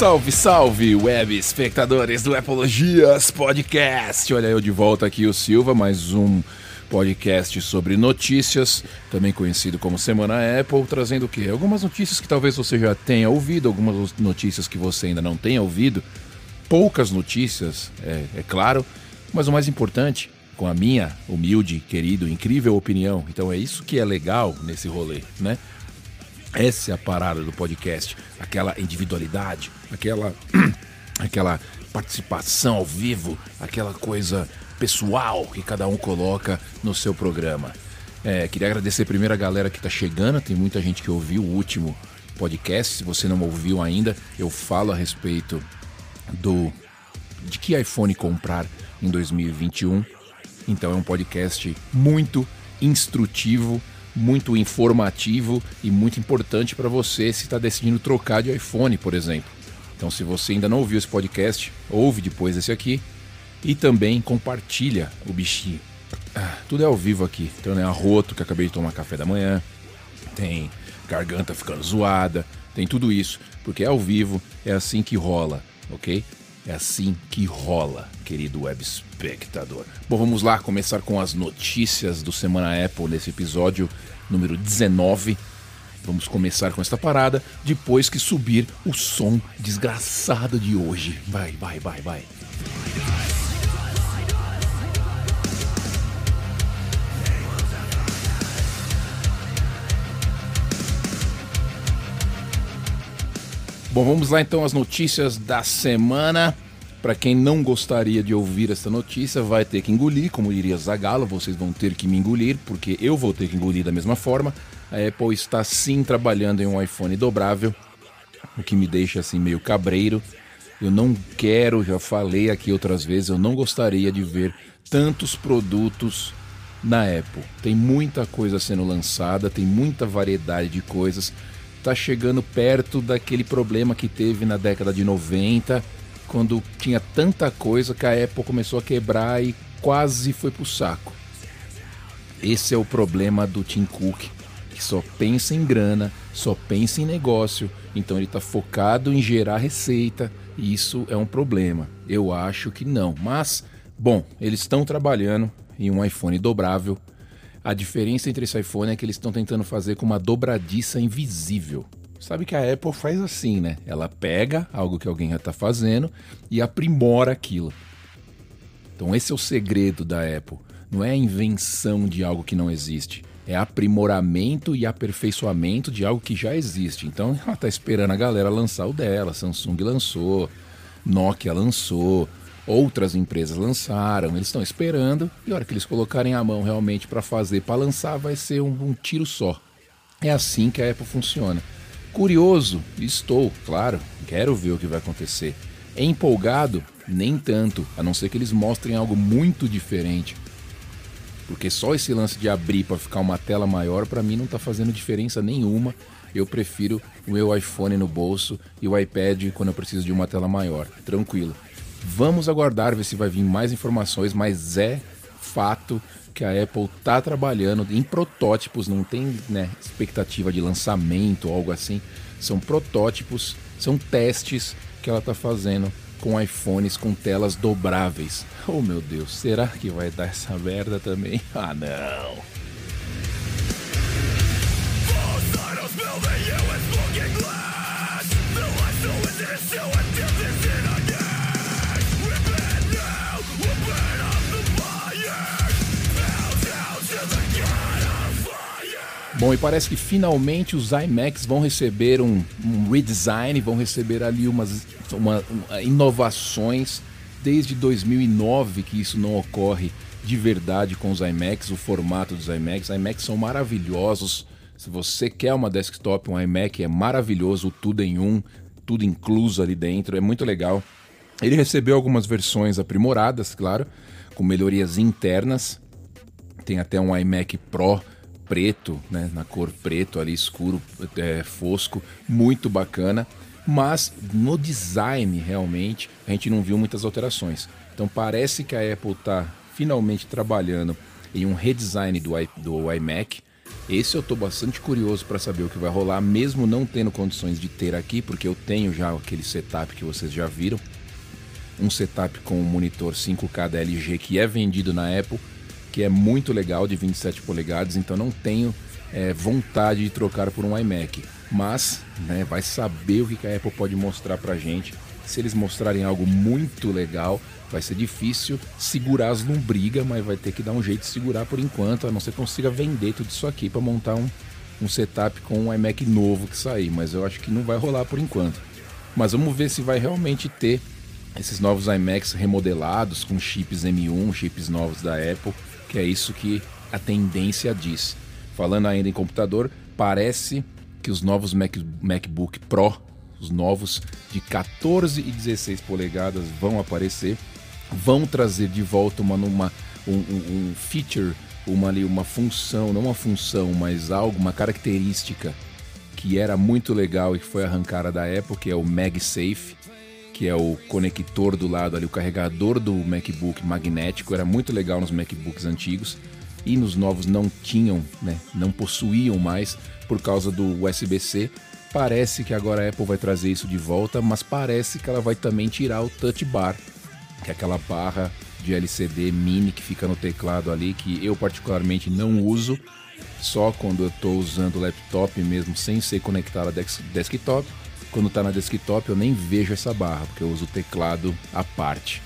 Salve, salve, web espectadores do Apologias Podcast. Olha eu de volta aqui, o Silva, mais um podcast sobre notícias, também conhecido como Semana Apple, trazendo o quê? Algumas notícias que talvez você já tenha ouvido, algumas notícias que você ainda não tenha ouvido, poucas notícias, é, é claro, mas o mais importante, com a minha humilde, querido, incrível opinião. Então é isso que é legal nesse rolê, né? Essa é a parada do podcast, aquela individualidade, aquela aquela participação ao vivo, aquela coisa pessoal que cada um coloca no seu programa. É, queria agradecer primeiro a galera que está chegando, tem muita gente que ouviu o último podcast. Se você não ouviu ainda, eu falo a respeito do de que iPhone comprar em 2021. Então é um podcast muito instrutivo muito informativo e muito importante para você se está decidindo trocar de iPhone, por exemplo. Então, se você ainda não ouviu esse podcast, ouve depois esse aqui e também compartilha o bichinho. Ah, tudo é ao vivo aqui. Então, né, arroto que acabei de tomar café da manhã, tem garganta ficando zoada, tem tudo isso, porque é ao vivo, é assim que rola, ok? É assim que rola, querido web espectador. Bom, vamos lá começar com as notícias do Semana Apple nesse episódio número 19. Vamos começar com esta parada depois que subir o som desgraçado de hoje. Vai, vai, vai, vai. Bom, vamos lá então às notícias da semana. Para quem não gostaria de ouvir essa notícia, vai ter que engolir, como diria Zagalo, vocês vão ter que me engolir, porque eu vou ter que engolir da mesma forma. A Apple está sim trabalhando em um iPhone dobrável, o que me deixa assim meio cabreiro. Eu não quero, já falei aqui outras vezes, eu não gostaria de ver tantos produtos na Apple. Tem muita coisa sendo lançada, tem muita variedade de coisas está chegando perto daquele problema que teve na década de 90, quando tinha tanta coisa que a Apple começou a quebrar e quase foi pro saco. Esse é o problema do Tim Cook, que só pensa em grana, só pensa em negócio, então ele está focado em gerar receita, e isso é um problema. Eu acho que não, mas bom, eles estão trabalhando em um iPhone dobrável a diferença entre esse iPhone é que eles estão tentando fazer com uma dobradiça invisível. Sabe que a Apple faz assim, né? Ela pega algo que alguém já está fazendo e aprimora aquilo. Então esse é o segredo da Apple. Não é a invenção de algo que não existe. É aprimoramento e aperfeiçoamento de algo que já existe. Então ela está esperando a galera lançar o dela. Samsung lançou, Nokia lançou, outras empresas lançaram, eles estão esperando, e a hora que eles colocarem a mão realmente para fazer, para lançar, vai ser um, um, tiro só. É assim que a Apple funciona. Curioso, estou, claro, quero ver o que vai acontecer. É empolgado? Nem tanto, a não ser que eles mostrem algo muito diferente. Porque só esse lance de abrir para ficar uma tela maior, para mim não está fazendo diferença nenhuma. Eu prefiro o meu iPhone no bolso e o iPad quando eu preciso de uma tela maior. Tranquilo. Vamos aguardar ver se vai vir mais informações, mas é fato que a Apple está trabalhando em protótipos, não tem né, expectativa de lançamento ou algo assim. São protótipos, são testes que ela está fazendo com iPhones com telas dobráveis. Oh meu Deus, será que vai dar essa merda também? Ah não! Bom, e parece que finalmente os iMacs vão receber um, um redesign, vão receber ali umas uma, uma, inovações. Desde 2009 que isso não ocorre de verdade com os iMacs, o formato dos iMacs. iMacs são maravilhosos. Se você quer uma desktop, um iMac é maravilhoso, tudo em um, tudo incluso ali dentro, é muito legal. Ele recebeu algumas versões aprimoradas, claro, com melhorias internas. Tem até um iMac Pro preto, né, na cor preto ali escuro, é, fosco, muito bacana. Mas no design realmente a gente não viu muitas alterações. Então parece que a Apple está finalmente trabalhando em um redesign do, do iMac. Esse eu tô bastante curioso para saber o que vai rolar, mesmo não tendo condições de ter aqui, porque eu tenho já aquele setup que vocês já viram. Um setup com um monitor 5K da LG que é vendido na Apple, que é muito legal, de 27 polegadas, então não tenho é, vontade de trocar por um iMac. Mas né, vai saber o que a Apple pode mostrar pra gente. Se eles mostrarem algo muito legal, vai ser difícil segurar as lombrigas, mas vai ter que dar um jeito de segurar por enquanto, a não ser que consiga vender tudo isso aqui para montar um, um setup com um iMac novo que sair. Mas eu acho que não vai rolar por enquanto. Mas vamos ver se vai realmente ter esses novos iMacs remodelados com chips M1, chips novos da Apple, que é isso que a tendência diz. Falando ainda em computador, parece que os novos Mac, MacBook Pro, os novos de 14 e 16 polegadas vão aparecer, vão trazer de volta uma, uma um, um, um feature, uma ali uma função, não uma função, mas algo, uma característica que era muito legal e que foi arrancada da Apple, que é o MagSafe, que é o conector do lado ali, o carregador do MacBook magnético, era muito legal nos MacBooks antigos e nos novos não tinham, né, não possuíam mais por causa do USB-C. Parece que agora a Apple vai trazer isso de volta, mas parece que ela vai também tirar o Touch Bar, que é aquela barra de LCD mini que fica no teclado ali, que eu particularmente não uso, só quando eu estou usando o laptop mesmo sem ser conectado a desktop. Quando está na desktop eu nem vejo essa barra, porque eu uso o teclado à parte.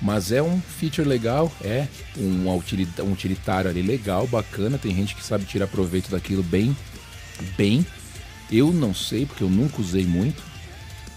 Mas é um feature legal, é um utilitário ali legal, bacana. Tem gente que sabe tirar proveito daquilo bem, bem. Eu não sei, porque eu nunca usei muito.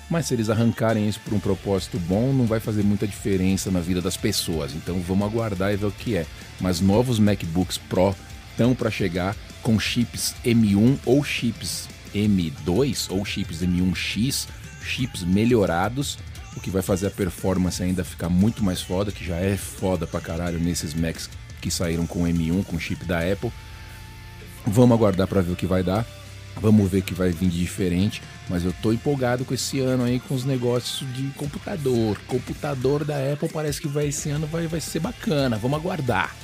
Mas se eles arrancarem isso por um propósito bom, não vai fazer muita diferença na vida das pessoas. Então vamos aguardar e ver o que é. Mas novos MacBooks Pro estão para chegar com chips M1 ou chips M2 ou chips M1X, chips melhorados o que vai fazer a performance ainda ficar muito mais foda, que já é foda pra caralho nesses Macs que saíram com M1, com chip da Apple. Vamos aguardar para ver o que vai dar. Vamos ver que vai vir de diferente, mas eu tô empolgado com esse ano aí com os negócios de computador. Computador da Apple parece que vai esse ano vai, vai ser bacana. Vamos aguardar.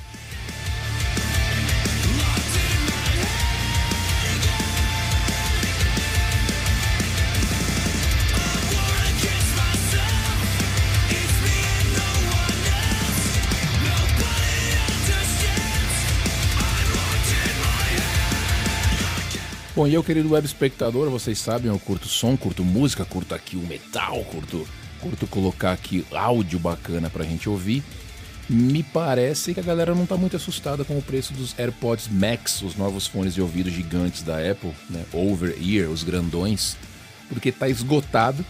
Bom, e eu, querido web espectador, vocês sabem, eu curto som, curto música, curto aqui o metal, curto, curto colocar aqui áudio bacana pra gente ouvir. Me parece que a galera não tá muito assustada com o preço dos AirPods Max, os novos fones de ouvido gigantes da Apple, né? Over Ear, os grandões, porque tá esgotado.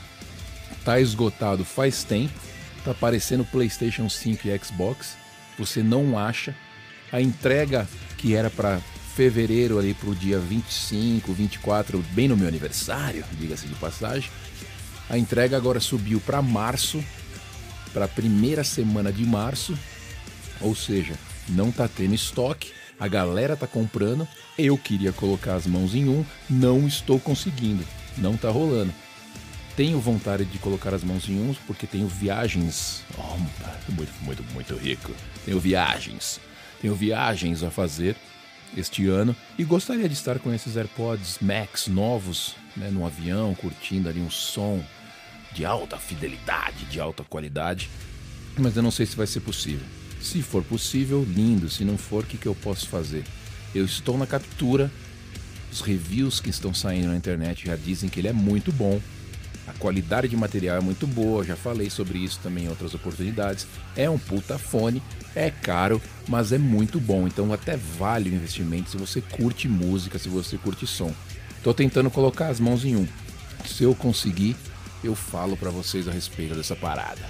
Tá esgotado faz tempo. Tá aparecendo PlayStation 5 e Xbox. Você não acha. A entrega que era para fevereiro ali pro dia 25, 24, bem no meu aniversário, diga-se de passagem. A entrega agora subiu para março, para a primeira semana de março, ou seja, não tá tendo estoque, a galera tá comprando, eu queria colocar as mãos em um, não estou conseguindo, não tá rolando. Tenho vontade de colocar as mãos em uns porque tenho viagens, oh, muito, muito, muito rico. Tenho viagens, tenho viagens a fazer este ano e gostaria de estar com esses AirPods Max novos né, no avião, curtindo ali um som de alta fidelidade, de alta qualidade, mas eu não sei se vai ser possível. Se for possível, lindo. Se não for, o que, que eu posso fazer? Eu estou na captura. Os reviews que estão saindo na internet já dizem que ele é muito bom. A qualidade de material é muito boa, já falei sobre isso também em outras oportunidades. É um puta fone, é caro, mas é muito bom, então até vale o investimento se você curte música, se você curte som. Tô tentando colocar as mãos em um. Se eu conseguir, eu falo para vocês a respeito dessa parada.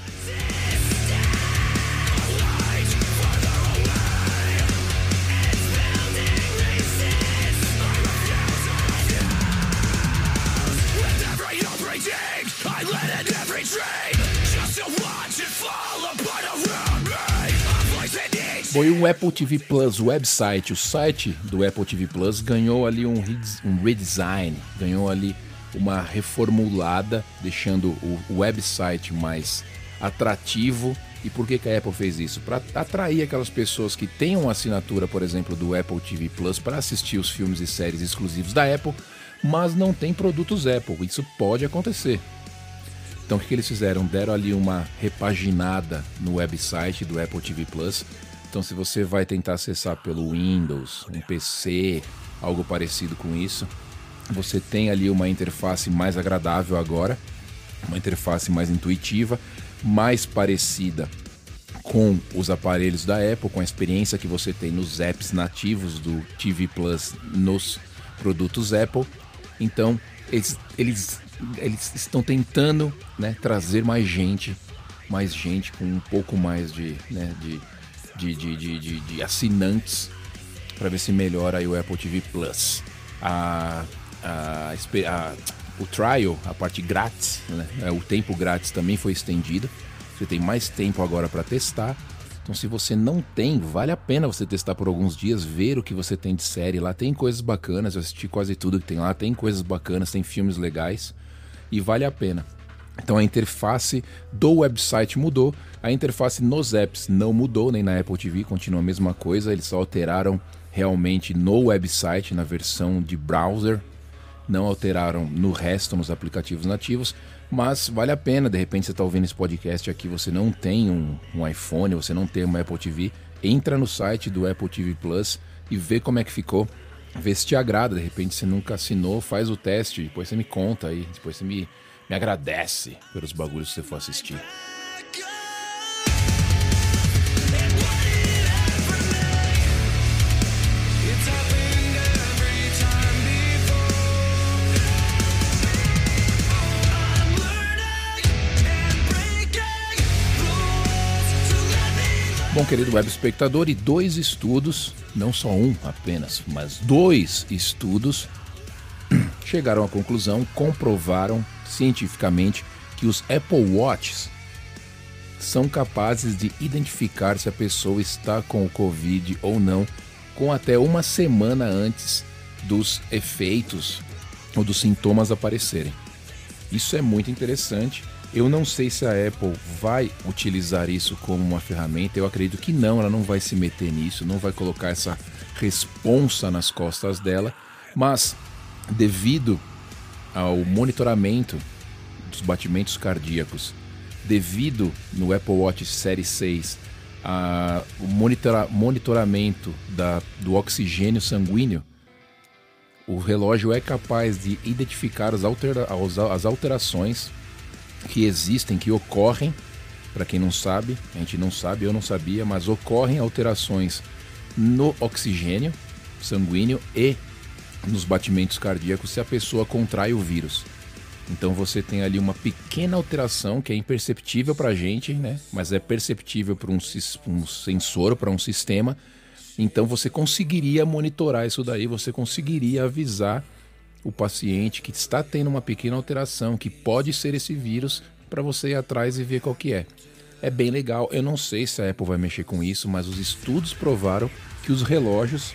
Foi o Apple TV Plus website, o site do Apple TV Plus ganhou ali um, um redesign, ganhou ali uma reformulada, deixando o website mais atrativo, E por que, que a Apple fez isso? Para atrair aquelas pessoas que têm uma assinatura, por exemplo, do Apple TV Plus para assistir os filmes e séries exclusivos da Apple, mas não tem produtos Apple. Isso pode acontecer. Então o que, que eles fizeram? Deram ali uma repaginada no website do Apple TV Plus. Então se você vai tentar acessar pelo Windows, um PC, algo parecido com isso, você tem ali uma interface mais agradável agora, uma interface mais intuitiva mais parecida com os aparelhos da Apple, com a experiência que você tem nos apps nativos do TV Plus nos produtos Apple. Então, eles, eles, eles estão tentando né, trazer mais gente, mais gente com um pouco mais de, né, de, de, de, de, de assinantes para ver se melhora aí o Apple TV Plus. A, a, a o trial, a parte grátis, né? É, o tempo grátis também foi estendido. Você tem mais tempo agora para testar. Então, se você não tem, vale a pena você testar por alguns dias, ver o que você tem de série. Lá tem coisas bacanas, eu assisti quase tudo que tem lá, tem coisas bacanas, tem filmes legais e vale a pena. Então a interface do website mudou, a interface nos apps não mudou, nem na Apple TV, continua a mesma coisa, eles só alteraram realmente no website, na versão de browser, não alteraram no resto nos aplicativos nativos, mas vale a pena, de repente você está ouvindo esse podcast aqui, você não tem um, um, iPhone, você não tem uma Apple TV, entra no site do Apple TV Plus e vê como é que ficou, vê se te agrada, de repente você nunca assinou, faz o teste, depois você me conta aí, depois você me, me agradece pelos bagulhos que você for assistir. Bom, querido web espectador, e dois estudos, não só um apenas, mas dois estudos chegaram à conclusão, comprovaram cientificamente que os Apple Watches são capazes de identificar se a pessoa está com o Covid ou não, com até uma semana antes dos efeitos ou dos sintomas aparecerem. Isso é muito interessante eu não sei se a Apple vai utilizar isso como uma ferramenta. Eu acredito que não, ela não vai se meter nisso, não vai colocar essa responsa nas costas dela. Mas devido ao monitoramento dos batimentos cardíacos, devido no Apple Watch Série 6 a, o monitora, monitoramento da, do oxigênio sanguíneo, o relógio é capaz de identificar as, altera, as alterações que existem, que ocorrem, para quem não sabe, a gente não sabe, eu não sabia, mas ocorrem alterações no oxigênio sanguíneo e nos batimentos cardíacos se a pessoa contrai o vírus. Então você tem ali uma pequena alteração que é imperceptível para a gente, né? mas é perceptível para um, um sensor, para um sistema. Então você conseguiria monitorar isso daí, você conseguiria avisar o paciente que está tendo uma pequena alteração, que pode ser esse vírus, para você ir atrás e ver qual que é. É bem legal. Eu não sei se a Apple vai mexer com isso, mas os estudos provaram que os relógios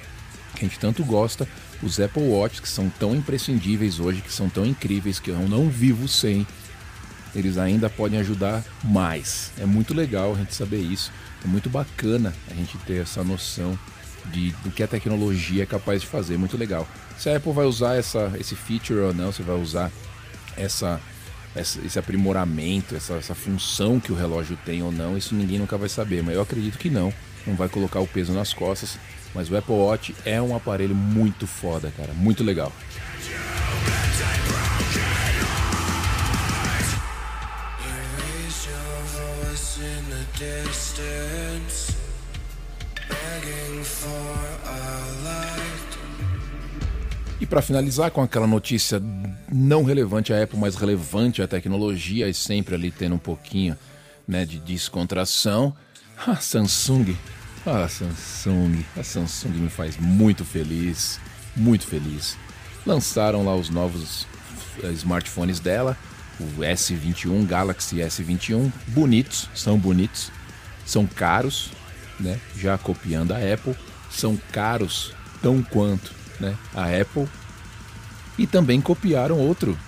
que a gente tanto gosta, os Apple Watch que são tão imprescindíveis hoje, que são tão incríveis que eu não vivo sem, eles ainda podem ajudar mais. É muito legal a gente saber isso. É muito bacana a gente ter essa noção de, do que a tecnologia é capaz de fazer. Muito legal. Se a Apple vai usar essa, esse feature ou não, se vai usar essa, essa esse aprimoramento, essa, essa função que o relógio tem ou não, isso ninguém nunca vai saber. Mas eu acredito que não. Não vai colocar o peso nas costas. Mas o Apple Watch é um aparelho muito foda, cara. Muito legal. e para finalizar com aquela notícia não relevante à Apple, mas relevante à tecnologia e sempre ali tendo um pouquinho né, de descontração, a Samsung, a Samsung, a Samsung me faz muito feliz, muito feliz. Lançaram lá os novos eh, smartphones dela, o S21, Galaxy S21, bonitos, são bonitos, são caros, né? Já copiando a Apple, são caros tão quanto, né? A Apple e também copiaram outro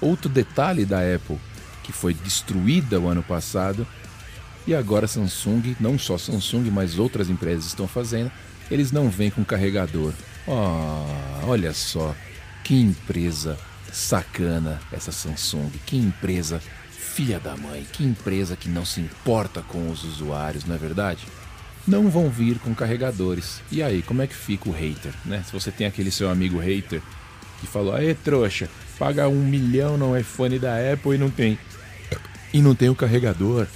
outro detalhe da Apple que foi destruída o ano passado, E agora Samsung, não só Samsung, mas outras empresas estão fazendo, eles não vêm com carregador. Oh, olha só, que empresa sacana essa Samsung, que empresa filha da mãe, que empresa que não se importa com os usuários, não é verdade? Não vão vir com carregadores. E aí, como é que fica o hater, né? Se você tem aquele seu amigo hater que falou, aê trouxa, paga um milhão no iPhone da Apple e não tem. E não tem o carregador.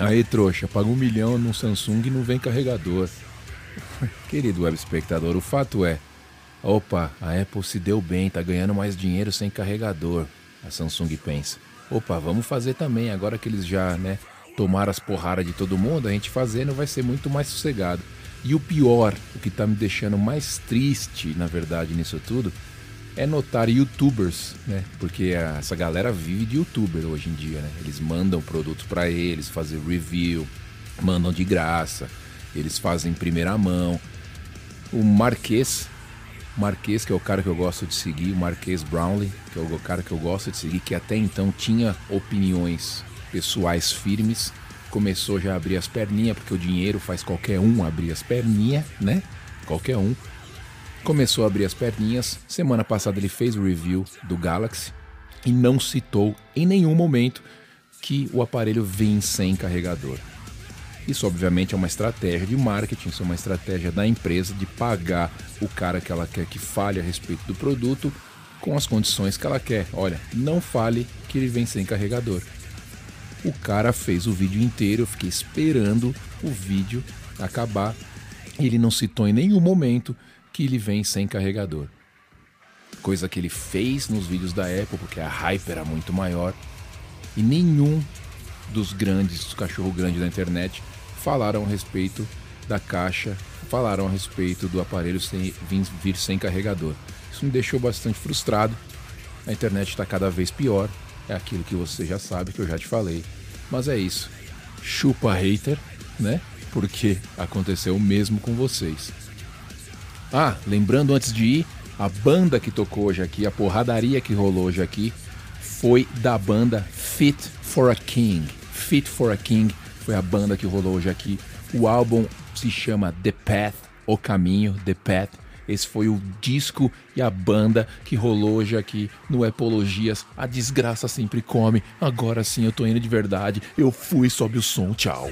Aí, trouxa, paga um milhão no Samsung e não vem carregador. Querido web espectador, o fato é, opa, a Apple se deu bem, tá ganhando mais dinheiro sem carregador. A Samsung pensa. Opa, vamos fazer também, agora que eles já, né, tomaram as porradas de todo mundo, a gente fazendo vai ser muito mais sossegado. E o pior, o que tá me deixando mais triste, na verdade, nisso tudo, é notar youtubers, né? Porque essa galera vive de youtuber hoje em dia, né? Eles mandam produtos para eles, fazem review, mandam de graça, eles fazem em primeira mão. O Marquês, Marquês, que é o cara que eu gosto de seguir, o Marquês Brownlee, que é o cara que eu gosto de seguir, que até então tinha opiniões pessoais firmes, começou já a abrir as perninhas, porque o dinheiro faz qualquer um abrir as perninhas, né? Qualquer um começou a abrir as perninhas. Semana passada ele fez o review do Galaxy e não citou em nenhum momento que o aparelho vem sem carregador. Isso, obviamente, é uma estratégia de marketing, isso é uma estratégia da empresa de pagar o cara que ela quer que fale a respeito do produto com as condições que ela quer. Olha, não fale que ele vem sem carregador. O cara fez o vídeo inteiro, eu fiquei esperando o vídeo acabar. Ele não citou em nenhum momento que ele vem sem carregador. Coisa que ele fez nos vídeos da Apple, porque a hype era muito maior. E nenhum dos grandes, dos cachorro grande da internet, falaram a respeito da caixa, falaram a respeito do aparelho sem, vir, sem carregador. Isso me deixou bastante frustrado. A internet está cada vez pior. É aquilo que você já sabe, que eu já te falei. Mas é isso. Chupa hater, né? Porque aconteceu o mesmo com vocês. Ah, lembrando antes de ir, a banda que tocou hoje aqui, a porradaria que rolou hoje aqui, foi da banda Fit for a King. Fit for a King foi a banda que rolou hoje aqui. O álbum se chama The Path, O Caminho, The Path. Esse foi o disco e a banda que rolou hoje aqui no Epologias. A desgraça sempre come. Agora sim eu tô indo de verdade. Eu fui, sobe o som. Tchau.